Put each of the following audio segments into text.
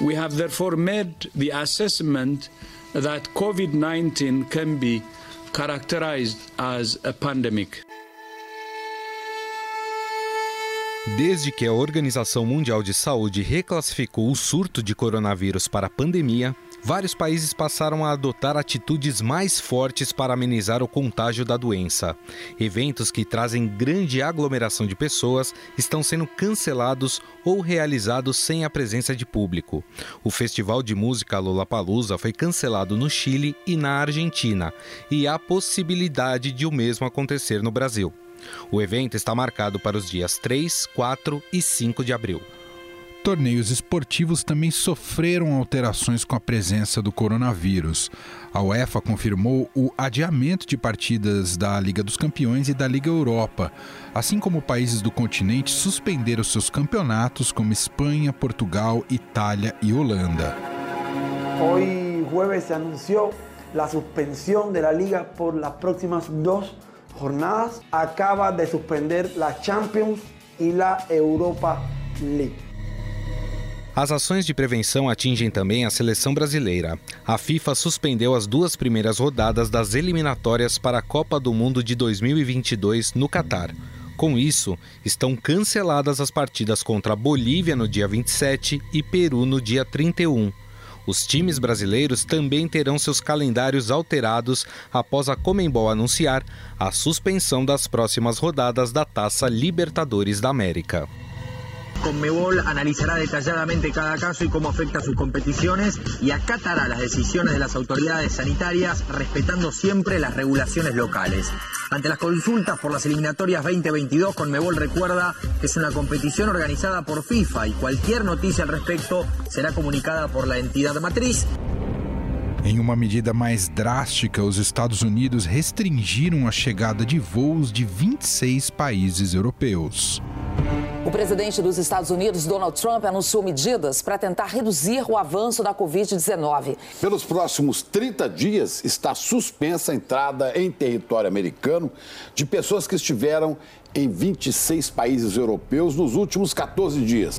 We have therefore made the assessment that COVID 19 can be characterized as a pandemic. Desde que a Organização Mundial de Saúde reclassificou o surto de coronavírus para pandemia, vários países passaram a adotar atitudes mais fortes para amenizar o contágio da doença. Eventos que trazem grande aglomeração de pessoas estão sendo cancelados ou realizados sem a presença de público. O Festival de Música Lollapalooza foi cancelado no Chile e na Argentina, e há possibilidade de o mesmo acontecer no Brasil. O evento está marcado para os dias 3, 4 e 5 de abril. Torneios esportivos também sofreram alterações com a presença do coronavírus. A UEFA confirmou o adiamento de partidas da Liga dos Campeões e da Liga Europa, assim como países do continente suspenderam seus campeonatos, como Espanha, Portugal, Itália e Holanda. Hoy jueves se anunciou a suspensão da Liga por las próximas duas jornadas, acaba de suspender la Champions e la Europa League. As ações de prevenção atingem também a seleção brasileira. A FIFA suspendeu as duas primeiras rodadas das eliminatórias para a Copa do Mundo de 2022 no Catar. Com isso, estão canceladas as partidas contra a Bolívia no dia 27 e Peru no dia 31. Os times brasileiros também terão seus calendários alterados após a Comembol anunciar a suspensão das próximas rodadas da Taça Libertadores da América. Conmebol analizará detalladamente cada caso y cómo afecta a sus competiciones y acatará las decisiones de las autoridades sanitarias respetando siempre las regulaciones locales. Ante las consultas por las eliminatorias 2022, Conmebol recuerda que es una competición organizada por FIFA y cualquier noticia al respecto será comunicada por la entidad matriz. Em uma medida mais drástica, os Estados Unidos restringiram a chegada de voos de 26 países europeus. O presidente dos Estados Unidos, Donald Trump, anunciou medidas para tentar reduzir o avanço da Covid-19. Pelos próximos 30 dias, está suspensa a entrada em território americano de pessoas que estiveram em 26 países europeus nos últimos 14 dias.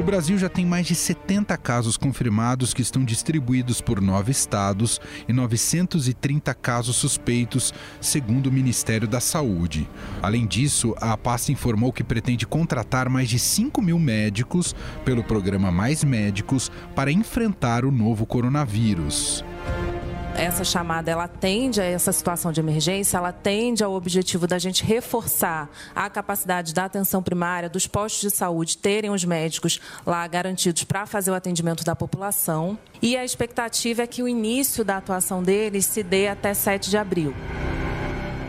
O Brasil já tem mais de 70 casos confirmados que estão distribuídos por nove estados e 930 casos suspeitos, segundo o Ministério da Saúde. Além disso, a pasta informou que pretende contratar mais de 5 mil médicos pelo programa Mais Médicos para enfrentar o novo coronavírus essa chamada ela atende a essa situação de emergência, ela atende ao objetivo da gente reforçar a capacidade da atenção primária, dos postos de saúde terem os médicos lá garantidos para fazer o atendimento da população. E a expectativa é que o início da atuação deles se dê até 7 de abril.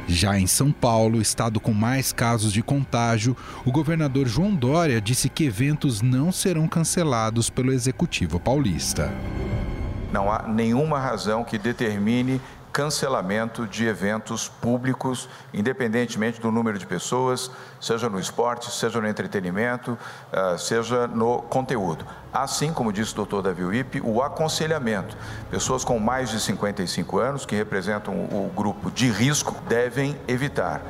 Já em São Paulo, estado com mais casos de contágio, o governador João Dória disse que eventos não serão cancelados pelo executivo paulista. Não há nenhuma razão que determine cancelamento de eventos públicos, independentemente do número de pessoas, seja no esporte, seja no entretenimento, ah, seja no conteúdo. Assim como disse o doutor Davi Wipp, o aconselhamento. Pessoas com mais de 55 anos, que representam o grupo de risco, devem evitar.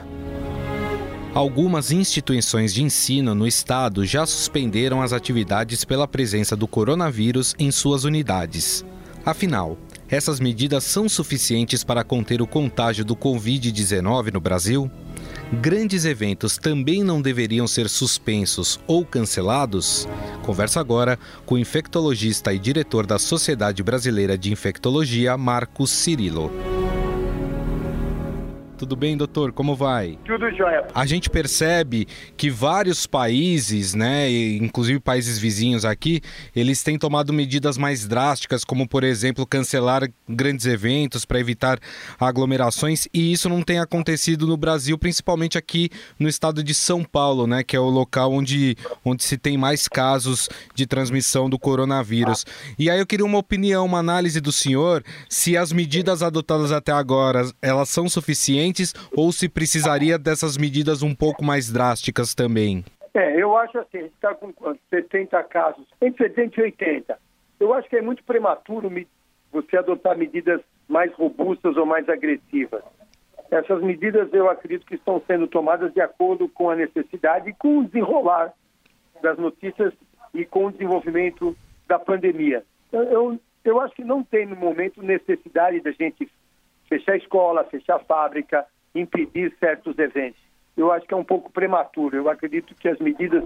Algumas instituições de ensino no estado já suspenderam as atividades pela presença do coronavírus em suas unidades. Afinal, essas medidas são suficientes para conter o contágio do Covid-19 no Brasil? Grandes eventos também não deveriam ser suspensos ou cancelados? Conversa agora com o infectologista e diretor da Sociedade Brasileira de Infectologia, Marcos Cirilo. Tudo bem, doutor? Como vai? Tudo jóia. A gente percebe que vários países, né, inclusive países vizinhos aqui, eles têm tomado medidas mais drásticas, como por exemplo cancelar grandes eventos para evitar aglomerações, e isso não tem acontecido no Brasil, principalmente aqui no estado de São Paulo, né, que é o local onde, onde se tem mais casos de transmissão do coronavírus. E aí eu queria uma opinião, uma análise do senhor, se as medidas adotadas até agora, elas são suficientes suficientes ou se precisaria dessas medidas um pouco mais drásticas também? É, eu acho assim, a gente está com 70 casos, entre 70 e 80. Eu acho que é muito prematuro você adotar medidas mais robustas ou mais agressivas. Essas medidas eu acredito que estão sendo tomadas de acordo com a necessidade e com o desenrolar das notícias e com o desenvolvimento da pandemia. Eu, eu acho que não tem no momento necessidade da gente fechar a escola, fechar a fábrica, impedir certos eventos. Eu acho que é um pouco prematuro. Eu acredito que as medidas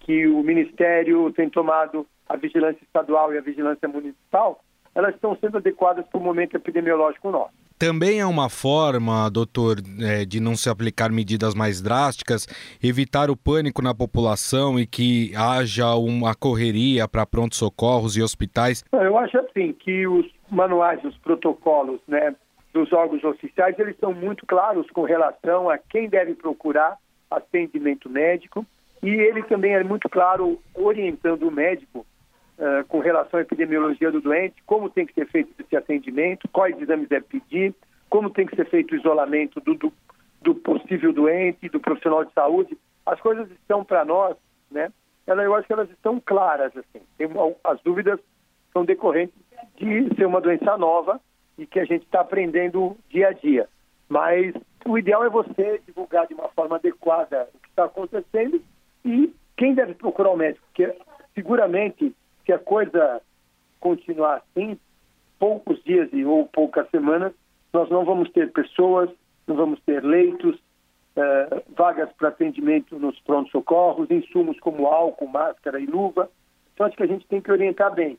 que o Ministério tem tomado, a vigilância estadual e a vigilância municipal, elas estão sendo adequadas para o momento epidemiológico nosso. Também é uma forma, doutor, é, de não se aplicar medidas mais drásticas, evitar o pânico na população e que haja uma correria para prontos socorros e hospitais? Eu acho assim que os manuais, os protocolos, né, dos órgãos oficiais, eles são muito claros com relação a quem deve procurar atendimento médico e ele também é muito claro orientando o médico uh, com relação à epidemiologia do doente, como tem que ser feito esse atendimento, quais exames deve pedir, como tem que ser feito o isolamento do, do, do possível doente, do profissional de saúde. As coisas estão para nós, né? Eu acho que elas estão claras, assim. Tem, as dúvidas são decorrentes de ser uma doença nova e que a gente está aprendendo dia a dia. Mas o ideal é você divulgar de uma forma adequada o que está acontecendo e quem deve procurar o médico, porque seguramente se a coisa continuar assim, poucos dias ou poucas semanas, nós não vamos ter pessoas, não vamos ter leitos, uh, vagas para atendimento nos prontos-socorros, insumos como álcool, máscara e luva. Então, acho que a gente tem que orientar bem.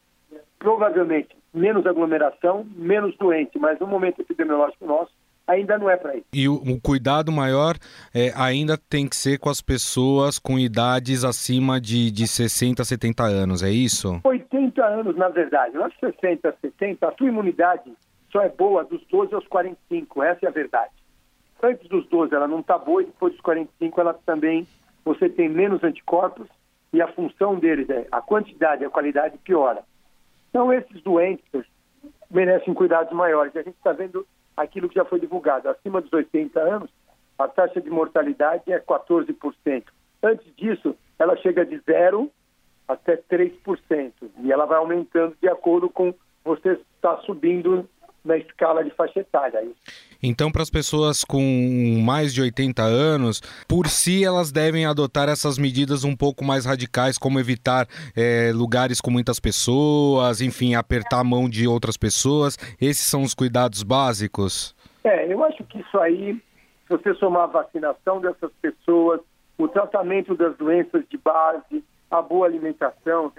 Provavelmente, menos aglomeração, menos doente, mas no momento epidemiológico nosso, ainda não é para isso. E o, o, cuidado maior é, ainda tem que ser com as pessoas com idades acima de, de 60, 70 anos, é isso? 80 anos, na verdade. Nós 60, 70, a sua imunidade só é boa dos 12 aos 45, essa é a verdade. Antes dos 12 ela não está boa e depois dos 45 ela também, você tem menos anticorpos e a função deles é a quantidade, a qualidade piora. Então esses doentes merecem cuidados maiores. A gente está vendo aquilo que já foi divulgado. Acima dos 80 anos, a taxa de mortalidade é 14%. Antes disso, ela chega de 0 até 3%. E ela vai aumentando de acordo com você estar subindo na escala de faixa etária. Então, para as pessoas com mais de 80 anos, por si elas devem adotar essas medidas um pouco mais radicais, como evitar é, lugares com muitas pessoas, enfim, apertar a mão de outras pessoas. Esses são os cuidados básicos? É, eu acho que isso aí, se você somar a vacinação dessas pessoas, o tratamento das doenças de base, a boa alimentação,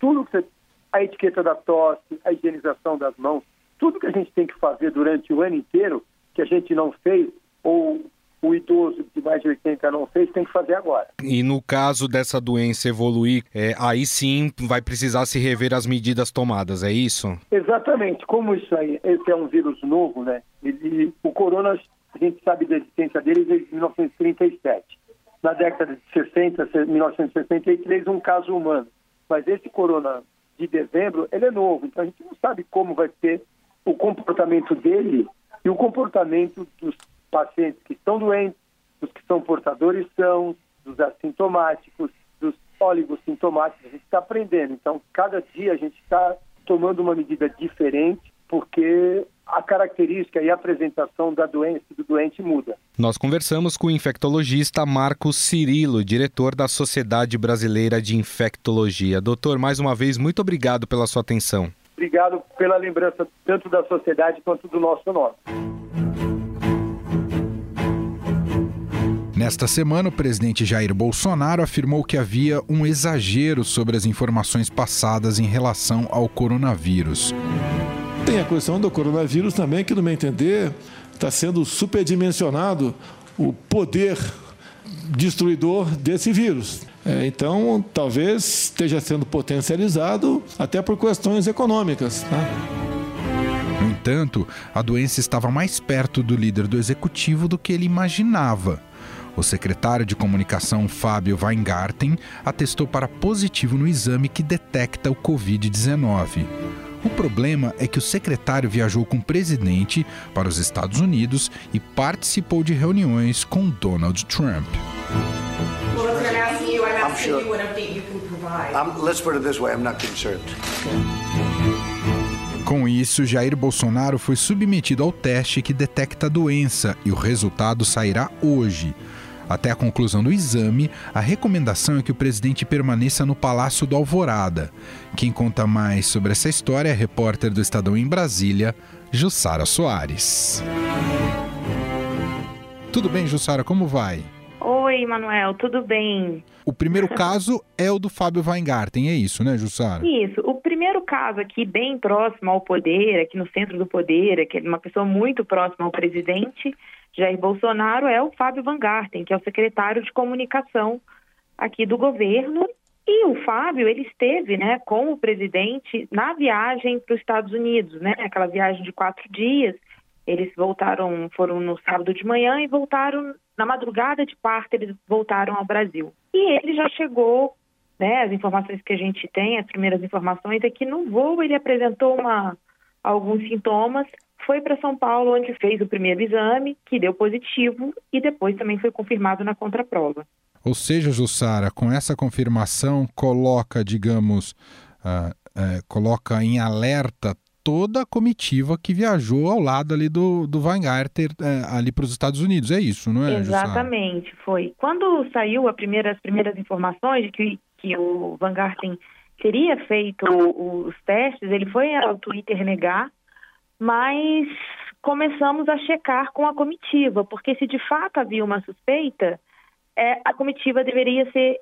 tudo que você, a etiqueta da tosse, a higienização das mãos, tudo que a gente tem que fazer durante o ano inteiro, que a gente não fez, ou o idoso de mais de 80 não fez, tem que fazer agora. E no caso dessa doença evoluir, é, aí sim vai precisar se rever as medidas tomadas, é isso? Exatamente. Como isso aí, esse é um vírus novo, né? Ele, o corona, a gente sabe da existência dele desde 1937. Na década de 60, 1963, um caso humano. Mas esse corona de dezembro, ele é novo, então a gente não sabe como vai ser o comportamento dele e o comportamento dos pacientes que estão doentes, dos que são portadores são, dos assintomáticos, dos sintomáticos. A gente está aprendendo. Então, cada dia a gente está tomando uma medida diferente, porque a característica e a apresentação da doença do doente muda. Nós conversamos com o infectologista Marcos Cirilo, diretor da Sociedade Brasileira de Infectologia. Doutor, mais uma vez, muito obrigado pela sua atenção. Obrigado pela lembrança tanto da sociedade quanto do nosso nome. Nesta semana, o presidente Jair Bolsonaro afirmou que havia um exagero sobre as informações passadas em relação ao coronavírus. Tem a questão do coronavírus também, que, no meu entender, está sendo superdimensionado o poder destruidor desse vírus. É, então, talvez esteja sendo potencializado até por questões econômicas. Tá? No entanto, a doença estava mais perto do líder do executivo do que ele imaginava. O secretário de comunicação Fábio Weingarten atestou para positivo no exame que detecta o Covid-19. O problema é que o secretário viajou com o presidente para os Estados Unidos e participou de reuniões com Donald Trump. Com isso, Jair Bolsonaro foi submetido ao teste que detecta a doença e o resultado sairá hoje. Até a conclusão do exame, a recomendação é que o presidente permaneça no Palácio do Alvorada. Quem conta mais sobre essa história é a repórter do Estadão em Brasília, Jussara Soares. Tudo bem, Jussara, como vai? Oi, Manuel, tudo bem? O primeiro caso é o do Fábio Weingarten, é isso, né, Jussara? Isso. O primeiro caso aqui, bem próximo ao poder, aqui no centro do poder, que é uma pessoa muito próxima ao presidente, Jair Bolsonaro é o Fábio Van Garten, que é o secretário de comunicação aqui do governo. E o Fábio, ele esteve né, com o presidente na viagem para os Estados Unidos, né, aquela viagem de quatro dias. Eles voltaram, foram no sábado de manhã e voltaram na madrugada de parte, eles voltaram ao Brasil. E ele já chegou, né, as informações que a gente tem, as primeiras informações, é que no voo ele apresentou uma, alguns sintomas, foi para São Paulo, onde fez o primeiro exame, que deu positivo, e depois também foi confirmado na contraprova. Ou seja, Jussara, com essa confirmação, coloca, digamos, uh, uh, coloca em alerta toda a comitiva que viajou ao lado ali do, do Weingarten uh, ali para os Estados Unidos. É isso, não é? Exatamente, Jussara? foi. Quando saiu primeira, as primeiras informações de que, que o Weingarten teria feito os testes, ele foi ao Twitter negar, mas começamos a checar com a comitiva, porque se de fato havia uma suspeita, é, a comitiva deveria ser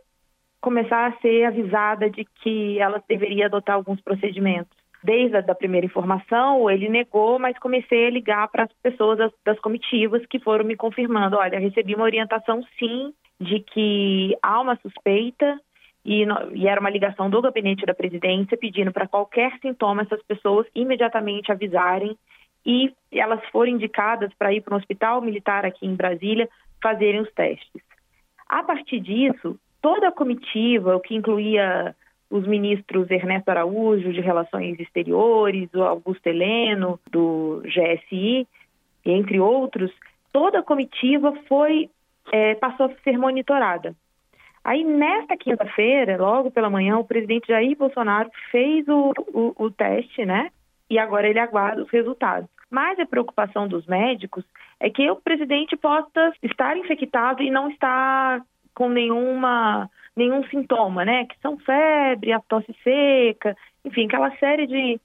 começar a ser avisada de que ela deveria adotar alguns procedimentos. Desde a da primeira informação, ele negou, mas comecei a ligar para as pessoas das, das comitivas que foram me confirmando: olha, recebi uma orientação sim de que há uma suspeita e, e, era uma ligação do gabinete da presidência pedindo para qualquer sintoma essas pessoas imediatamente avisarem e elas foram indicadas para ir para um hospital militar aqui em Brasília fazerem os testes. A partir disso, toda a comitiva, o que incluía os ministros Ernesto Araújo, de Relações Exteriores, o Augusto Heleno, do GSI, entre outros, toda a comitiva foi é, passou a ser monitorada. Aí, nesta quinta-feira, logo pela manhã, o presidente Jair Bolsonaro fez o, o, o teste, né? E agora ele aguarda os resultados. Mas a preocupação dos médicos é que o presidente possa estar infectado e não estar com nenhuma nenhum sintoma, né? Que são febre, a tosse seca, enfim, aquela série de,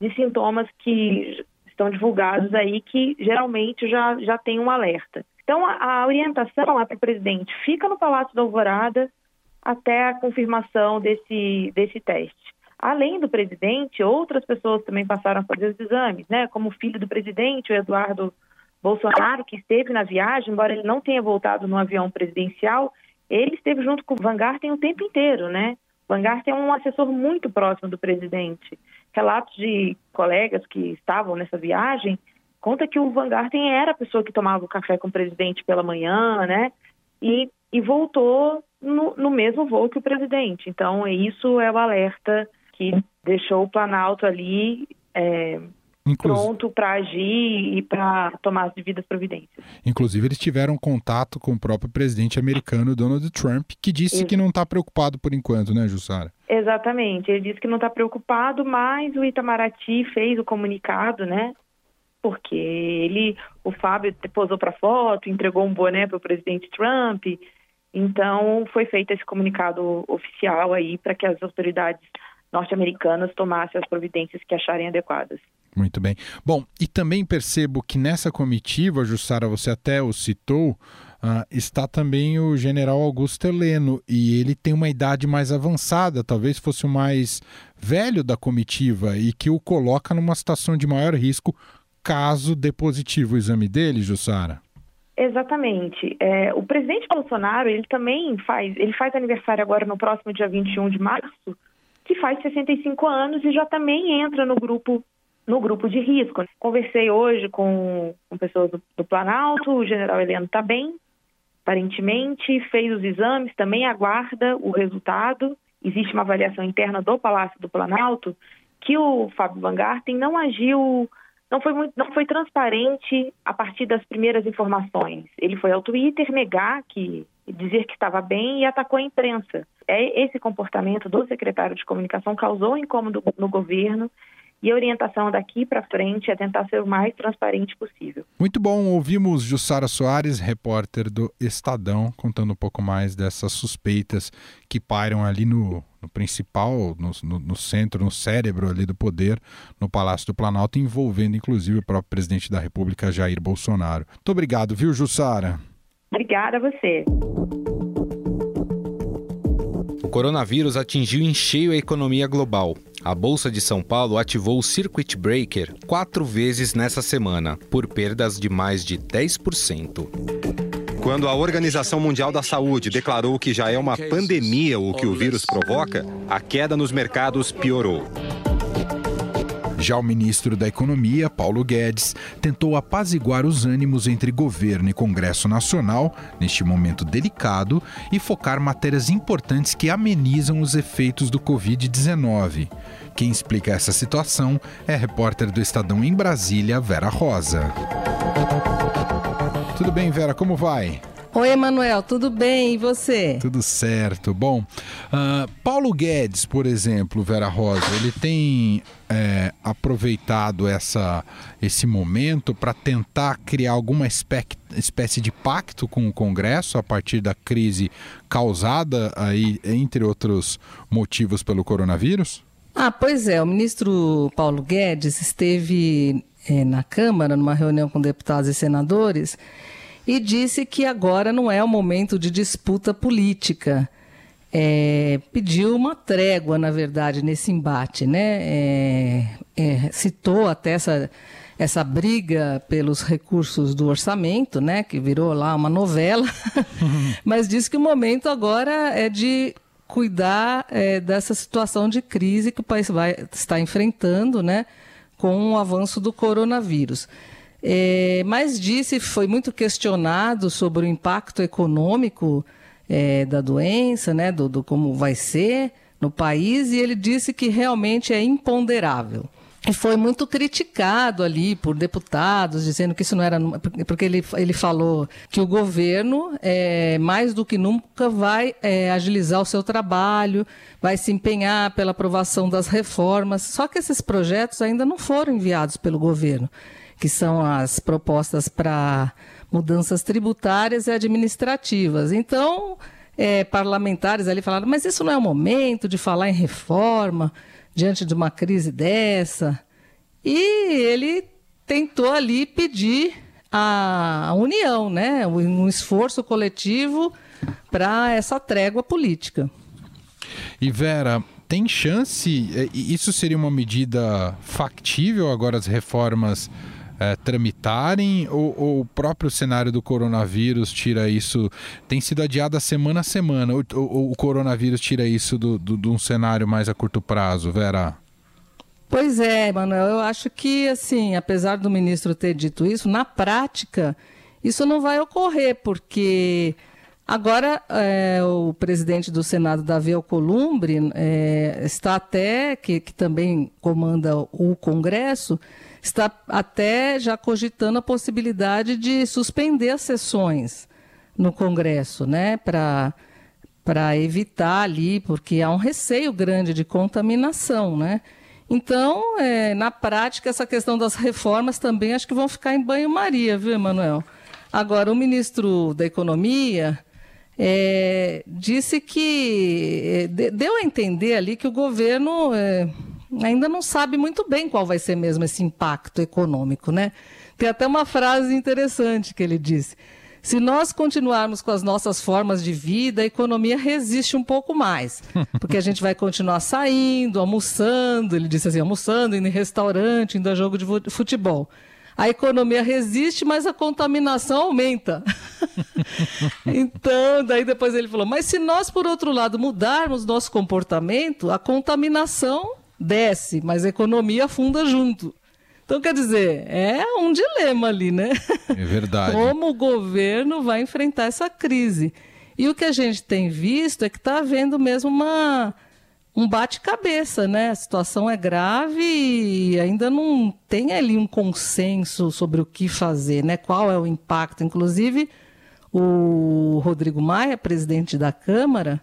de sintomas que estão divulgados aí que geralmente já, já tem um alerta. Então, a, a orientação é para o presidente: fica no Palácio da Alvorada até a confirmação desse, desse teste. Além do presidente, outras pessoas também passaram a fazer os exames, né? Como o filho do presidente, o Eduardo Bolsonaro, que esteve na viagem, embora ele não tenha voltado no avião presidencial, ele esteve junto com o Van o tempo inteiro, né? Van é um assessor muito próximo do presidente. Relatos de colegas que estavam nessa viagem conta que o Van era a pessoa que tomava o café com o presidente pela manhã, né? E, e voltou no, no mesmo voo que o presidente. Então, isso é o alerta que deixou o Planalto ali é, pronto para agir e para tomar as devidas providências. Inclusive, eles tiveram contato com o próprio presidente americano, Donald Trump, que disse Isso. que não está preocupado por enquanto, né, Jussara? Exatamente. Ele disse que não está preocupado, mas o Itamaraty fez o comunicado, né? porque ele, o Fábio posou para foto, entregou um boné para o presidente Trump. Então foi feito esse comunicado oficial aí para que as autoridades norte-americanas tomassem as providências que acharem adequadas. Muito bem. Bom, e também percebo que nessa comitiva, Jussara, você até o citou, uh, está também o general Augusto Heleno, e ele tem uma idade mais avançada, talvez fosse o mais velho da comitiva, e que o coloca numa situação de maior risco caso dê positivo o exame dele, Jussara? Exatamente. É, o presidente Bolsonaro, ele também faz, ele faz aniversário agora no próximo dia 21 de março, que faz 65 anos e já também entra no grupo no grupo de risco. Conversei hoje com, com pessoas do, do Planalto, o general Heleno está bem, aparentemente, fez os exames, também aguarda o resultado. Existe uma avaliação interna do Palácio do Planalto que o Fábio Van Garten não agiu não foi, muito, não foi transparente a partir das primeiras informações. Ele foi ao Twitter negar que dizer que estava bem e atacou a imprensa. É esse comportamento do secretário de comunicação causou incômodo no governo E a orientação daqui para frente é tentar ser o mais transparente possível. Muito bom, ouvimos Jussara Soares, repórter do Estadão, contando um pouco mais dessas suspeitas que pairam ali no, no principal, no, no, no, centro, no cérebro ali do poder, no Palácio do Planalto, envolvendo inclusive o próprio presidente da República, Jair Bolsonaro. Muito obrigado, viu, Jussara? Obrigada a você. O coronavírus atingiu em cheio a economia global. A Bolsa de São Paulo ativou o Circuit Breaker quatro vezes nessa semana, por perdas de mais de 10%. Quando a Organização Mundial da Saúde declarou que já é uma pandemia o que o vírus provoca, a queda nos mercados piorou. Já o ministro da Economia, Paulo Guedes, tentou apaziguar os ânimos entre governo e Congresso Nacional neste momento delicado e focar matérias importantes que amenizam os efeitos do Covid-19. Quem explica essa situação é a repórter do Estadão em Brasília, Vera Rosa. Tudo bem, Vera? Como vai? Oi, Emanuel, tudo bem? E você? Tudo certo. Bom, uh, Paulo Guedes, por exemplo, Vera Rosa, ele tem é, aproveitado essa, esse momento para tentar criar alguma espécie de pacto com o Congresso a partir da crise causada aí, entre outros motivos, pelo coronavírus? Ah, pois é. O ministro Paulo Guedes esteve é, na Câmara, numa reunião com deputados e senadores e disse que agora não é o momento de disputa política. É, pediu uma trégua, na verdade, nesse embate. Né? É, é, citou até essa, essa briga pelos recursos do orçamento, né? que virou lá uma novela, mas disse que o momento agora é de cuidar é, dessa situação de crise que o país vai, está enfrentando né? com o avanço do coronavírus. É, mas disse, foi muito questionado sobre o impacto econômico é, da doença, né, do, do, como vai ser no país, e ele disse que realmente é imponderável. E foi muito criticado ali por deputados, dizendo que isso não era. Porque ele, ele falou que o governo, é, mais do que nunca, vai é, agilizar o seu trabalho, vai se empenhar pela aprovação das reformas. Só que esses projetos ainda não foram enviados pelo governo que são as propostas para mudanças tributárias e administrativas. Então, é, parlamentares ali falaram, mas isso não é o momento de falar em reforma diante de uma crise dessa. E ele tentou ali pedir a união, né? um esforço coletivo para essa trégua política. E Vera, tem chance? É, isso seria uma medida factível agora as reformas é, tramitarem ou, ou, o próprio cenário do coronavírus tira isso? Tem sido adiado a semana a semana, ou, ou o coronavírus tira isso de do, do, do um cenário mais a curto prazo, Vera? Pois é, Manuel, eu acho que, assim, apesar do ministro ter dito isso, na prática, isso não vai ocorrer, porque agora é, o presidente do Senado, Davi Alcolumbre, é, está até, que, que também comanda o Congresso, está até já cogitando a possibilidade de suspender as sessões no Congresso, né, para para evitar ali, porque há um receio grande de contaminação, né? Então, é, na prática, essa questão das reformas também acho que vão ficar em banho-maria, viu, Emanuel? Agora, o ministro da Economia é, disse que é, deu a entender ali que o governo é, ainda não sabe muito bem qual vai ser mesmo esse impacto econômico, né? Tem até uma frase interessante que ele disse: se nós continuarmos com as nossas formas de vida, a economia resiste um pouco mais. Porque a gente vai continuar saindo, almoçando, ele disse assim, almoçando, indo em restaurante, indo a jogo de futebol. A economia resiste, mas a contaminação aumenta. então, daí depois ele falou: mas se nós, por outro lado, mudarmos nosso comportamento, a contaminação desce, mas a economia afunda junto. Então, quer dizer, é um dilema ali, né? É verdade. Como o governo vai enfrentar essa crise. E o que a gente tem visto é que está havendo mesmo uma, um bate-cabeça, né? A situação é grave e ainda não tem ali um consenso sobre o que fazer, né? Qual é o impacto. Inclusive, o Rodrigo Maia, presidente da Câmara,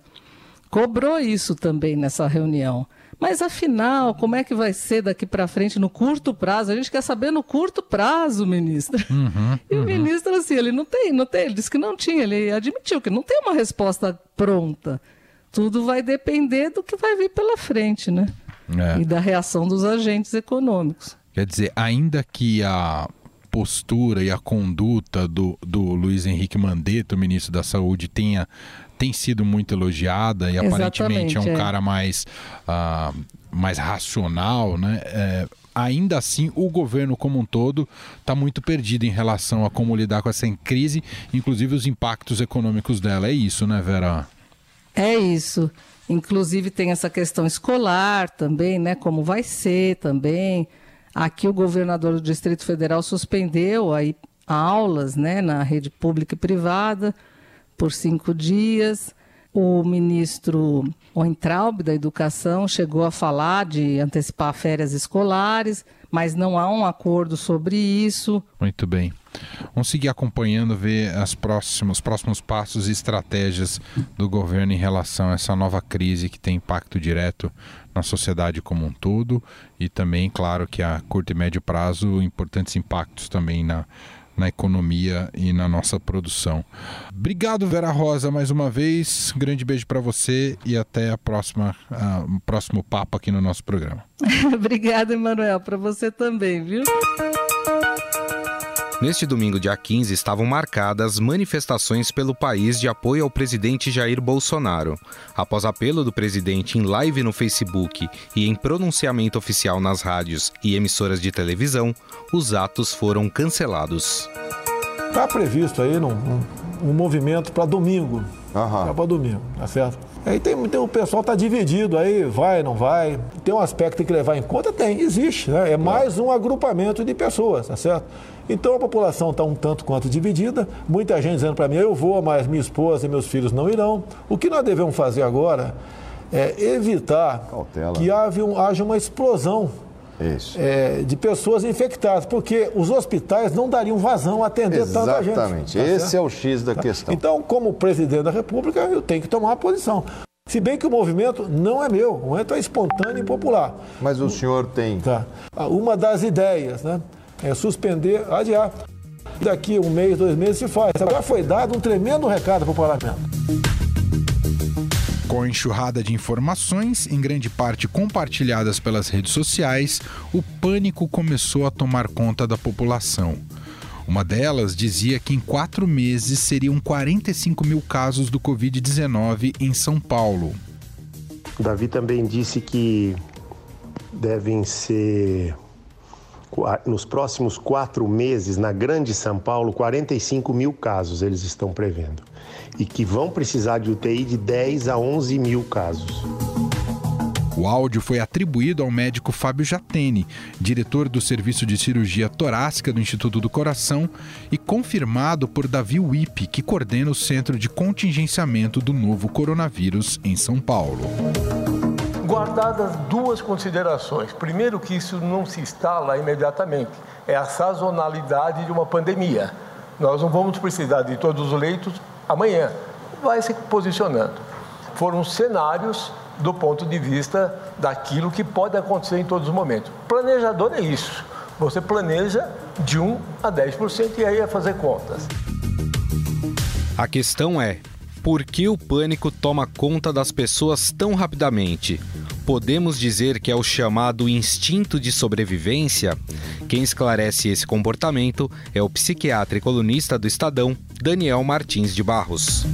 cobrou isso também nessa reunião Mas afinal, como é que vai ser daqui para frente no curto prazo? A gente quer saber no curto prazo, ministro. Uhum, e o uhum. ministro, assim, ele não tem, não tem, ele disse que não tinha, ele admitiu que não tem uma resposta pronta. Tudo vai depender do que vai vir pela frente, né? É. E da reação dos agentes econômicos. Quer dizer, ainda que a postura e a conduta do, do Luiz Henrique Mandetta, o ministro da Saúde, tenha tem sido muito elogiada e Exatamente, aparentemente é um é. cara mais, uh, mais racional, né? É, ainda assim, o governo como um todo está muito perdido em relação a como lidar com essa crise, inclusive os impactos econômicos dela. É isso, né, Vera? É isso. Inclusive tem essa questão escolar também, né? Como vai ser também. Aqui o governador do Distrito Federal suspendeu aí aulas, né, na rede pública e privada por cinco dias. O ministro Oentraub da Educação chegou a falar de antecipar férias escolares, mas não há um acordo sobre isso. Muito bem. Vamos seguir acompanhando, ver as próximas, os próximos passos e estratégias do governo em relação a essa nova crise que tem impacto direto na sociedade como um todo e também, claro, que a curto e médio prazo, importantes impactos também na, na economia e na nossa produção. Obrigado, Vera Rosa, mais uma vez. Um grande beijo para você e até a próxima, uh, o próximo papo aqui no nosso programa. Obrigada, Emanuel, para você também, viu? Neste domingo, dia 15, estavam marcadas manifestações pelo país de apoio ao presidente Jair Bolsonaro. Após apelo do presidente em live no Facebook e em pronunciamento oficial nas rádios e emissoras de televisão, os atos foram cancelados. Está previsto aí num, um, um movimento para domingo. Uhum. Para domingo, tá certo? Aí tem, tem, o pessoal está dividido aí, vai, não vai. Tem um aspecto que tem que levar em conta? Tem, existe. Né? É mais um agrupamento de pessoas, tá certo? Então a população está um tanto quanto dividida. Muita gente dizendo para mim, eu vou, mas minha esposa e meus filhos não irão. O que nós devemos fazer agora é evitar Cautela. que haja uma explosão é, de pessoas infectadas, porque os hospitais não dariam vazão a atender Exatamente. tanta gente. Exatamente, tá esse é o X da tá? questão. Então, como presidente da República, eu tenho que tomar uma posição. Se bem que o movimento não é meu, o movimento é espontâneo e popular. Mas o senhor tem. Tá. Uma das ideias, né? É suspender, adiar. Daqui um mês, dois meses se faz. Agora foi dado um tremendo recado para o parlamento. Com a enxurrada de informações, em grande parte compartilhadas pelas redes sociais, o pânico começou a tomar conta da população. Uma delas dizia que em quatro meses seriam 45 mil casos do Covid-19 em São Paulo. Davi também disse que devem ser nos próximos quatro meses, na Grande São Paulo, 45 mil casos eles estão prevendo. E que vão precisar de UTI de 10 a 11 mil casos. O áudio foi atribuído ao médico Fábio Jatene, diretor do Serviço de Cirurgia Torácica do Instituto do Coração, e confirmado por Davi Wipe, que coordena o Centro de Contingenciamento do Novo Coronavírus em São Paulo guardadas duas considerações. Primeiro, que isso não se instala imediatamente, é a sazonalidade de uma pandemia. Nós não vamos precisar de todos os leitos amanhã, vai se posicionando. Foram cenários do ponto de vista daquilo que pode acontecer em todos os momentos. Planejador é isso. Você planeja de 1 a 10% e aí é fazer contas. A questão é: por que o pânico toma conta das pessoas tão rapidamente? Podemos dizer que é o chamado instinto de sobrevivência? Quem esclarece esse comportamento é o psiquiatra e colunista do Estadão, Daniel Martins de Barros.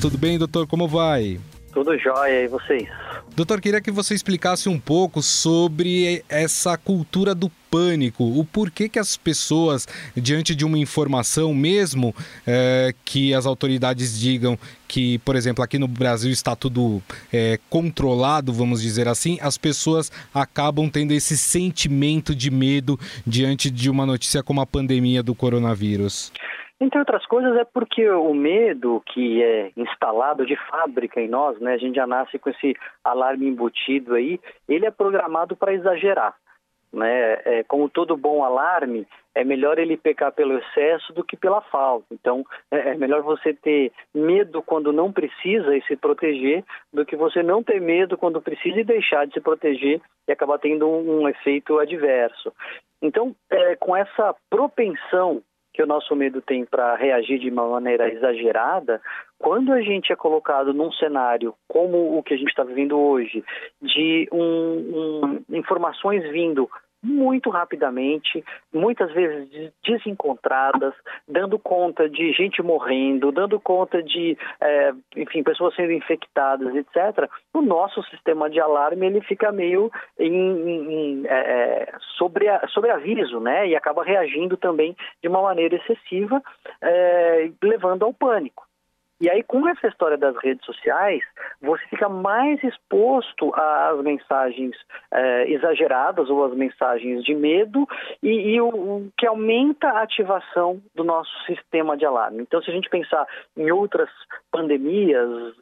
Tudo bem, doutor? Como vai? Tudo jóia, e vocês? Doutor, queria que você explicasse um pouco sobre essa cultura do pânico, o porquê que as pessoas, diante de uma informação, mesmo é, que as autoridades digam que, por exemplo, aqui no Brasil está tudo é, controlado, vamos dizer assim, as pessoas acabam tendo esse sentimento de medo diante de uma notícia como a pandemia do coronavírus. Entre outras coisas, é porque o medo que é instalado de fábrica em nós, né, a gente já nasce com esse alarme embutido aí, ele é programado para exagerar. Né? É, como todo bom alarme, é melhor ele pecar pelo excesso do que pela falta. Então, é, é melhor você ter medo quando não precisa e se proteger, do que você não ter medo quando precisa e deixar de se proteger e acabar tendo um, um efeito adverso. Então, é, com essa propensão que o nosso medo tem para reagir de uma maneira exagerada, quando a gente é colocado num cenário como o que a gente está vivendo hoje, de um, um, informações vindo muito rapidamente, muitas vezes desencontradas, dando conta de gente morrendo, dando conta de, é, enfim, pessoas sendo infectadas, etc. O nosso sistema de alarme ele fica meio em, em, é, sobre, a, sobre aviso, né? E acaba reagindo também de uma maneira excessiva, é, levando ao pânico. E aí, com essa história das redes sociais, você fica mais exposto às mensagens é, exageradas ou às mensagens de medo e, e o, o, que aumenta a ativação do nosso sistema de alarme. Então, se a gente pensar em outras pandemias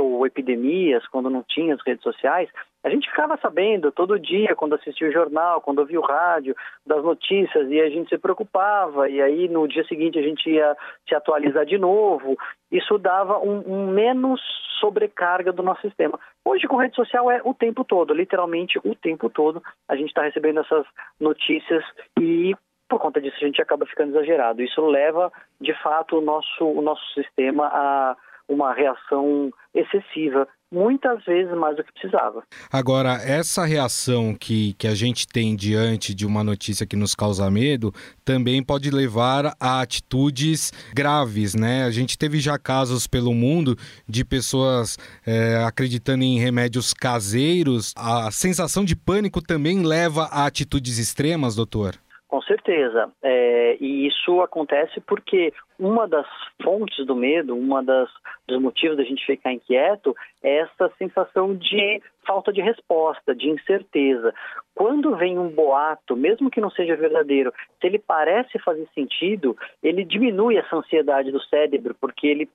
ou epidemias, quando não tinha as redes sociais, a gente ficava sabendo todo dia, quando assistia o jornal, quando ouvia o rádio, das notícias, e a gente se preocupava, e aí no dia seguinte a gente ia se atualizar de novo. Isso dava um, um menos sobrecarga do nosso sistema. Hoje, com rede social, é o tempo todo, literalmente o tempo todo, a gente está recebendo essas notícias e por conta disso a gente acaba ficando exagerado. Isso leva, de fato, o nosso, o nosso sistema a uma reação excessiva muitas vezes mais do que precisava. Agora, essa reação que, que a gente tem diante de uma notícia que nos causa medo também pode levar a atitudes graves, né? A gente teve já casos pelo mundo de pessoas é, acreditando em remédios caseiros. A sensação de pânico também leva a atitudes extremas, doutor? Com certeza. É, e isso acontece porque uma das fontes do medo, uma das dos motivos da gente ficar inquieto é essa sensação de falta de resposta, de incerteza. Quando vem um boato, mesmo que não seja verdadeiro, se ele parece fazer sentido, ele diminui essa ansiedade do cérebro, porque ele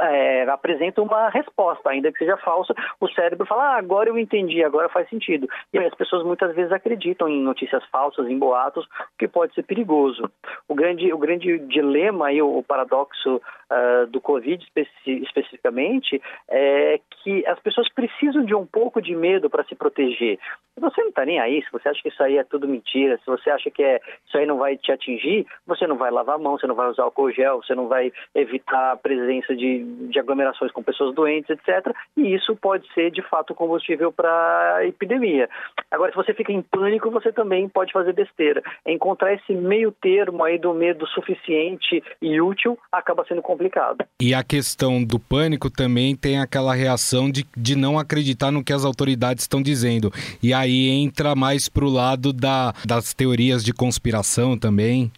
é, apresenta uma resposta, ainda que seja falsa, o cérebro fala, ah, agora eu entendi, agora faz sentido. E aí as pessoas muitas vezes acreditam em notícias falsas, em boatos, que pode ser perigoso. O grande, o grande dilema e o, paradoxo uh, do Covid especi especificamente é que as pessoas precisam de um pouco de medo para se proteger. Você não está nem aí, se você acha que isso aí é tudo mentira, se você acha que é, isso aí não vai te atingir, você não vai lavar a mão, você não vai usar álcool gel, você não vai evitar a presença de de aglomerações com pessoas doentes, etc. E isso pode ser, de fato, combustível para a epidemia. Agora, se você fica em pânico, você também pode fazer besteira. Encontrar esse meio termo aí do medo suficiente e útil acaba sendo complicado. E a questão do pânico também tem aquela reação de, de não acreditar no que as autoridades estão dizendo. E aí entra mais para o lado da, das teorias de conspiração também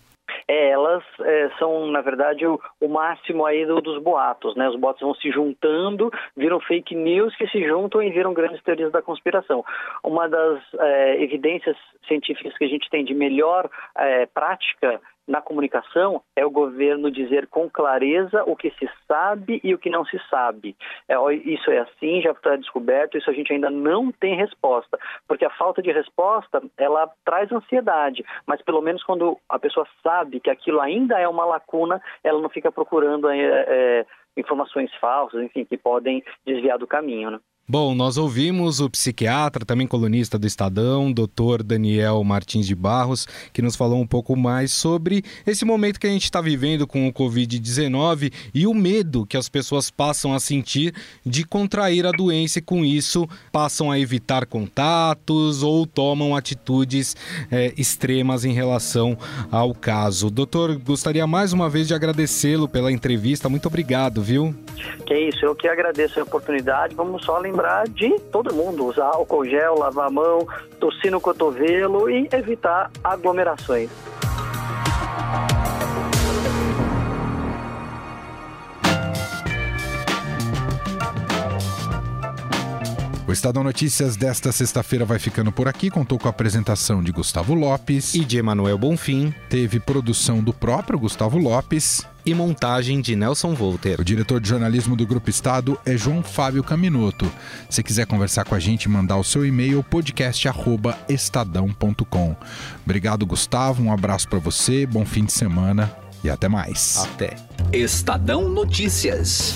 elas é, são, na verdade, o, o máximo aí do, dos boatos, né? Os boatos vão se juntando, viram fake news que se juntam e viram grandes teorias da conspiração. Uma das é, evidências científicas que a gente tem de melhor é, prática na comunicação é o governo dizer com clareza o que se sabe e o que não se sabe. É, isso é assim, já está descoberto, isso a gente ainda não tem resposta, porque a falta de resposta ela traz ansiedade, mas pelo menos quando a pessoa sabe que aquilo ainda é uma lacuna, ela não fica procurando é, é, informações falsas, enfim, que podem desviar do caminho. Né? Bom, nós ouvimos o psiquiatra, também colunista do Estadão, doutor Daniel Martins de Barros, que nos falou um pouco mais sobre esse momento que a gente está vivendo com o Covid-19 e o medo que as pessoas passam a sentir de contrair a doença e, com isso, passam a evitar contatos ou tomam atitudes é, extremas em relação ao caso. Doutor, gostaria mais uma vez de agradecê-lo pela entrevista. Muito obrigado, viu? Que isso, eu que agradeço a oportunidade. Vamos só lembrar lembrar de todo mundo usar álcool gel, lavar a mão, tossir no cotovelo e evitar aglomerações. O Estadão Notícias desta sexta-feira vai ficando por aqui. Contou com a apresentação de Gustavo Lopes e de Emanuel Bonfim. Teve produção do próprio Gustavo Lopes e montagem de Nelson Volter. O diretor de jornalismo do Grupo Estado é João Fábio Caminoto. Se quiser conversar com a gente, mandar o seu e-mail podcast@estadão.com. Obrigado, Gustavo. Um abraço para você. Bom fim de semana e até mais. Até. Estadão Notícias.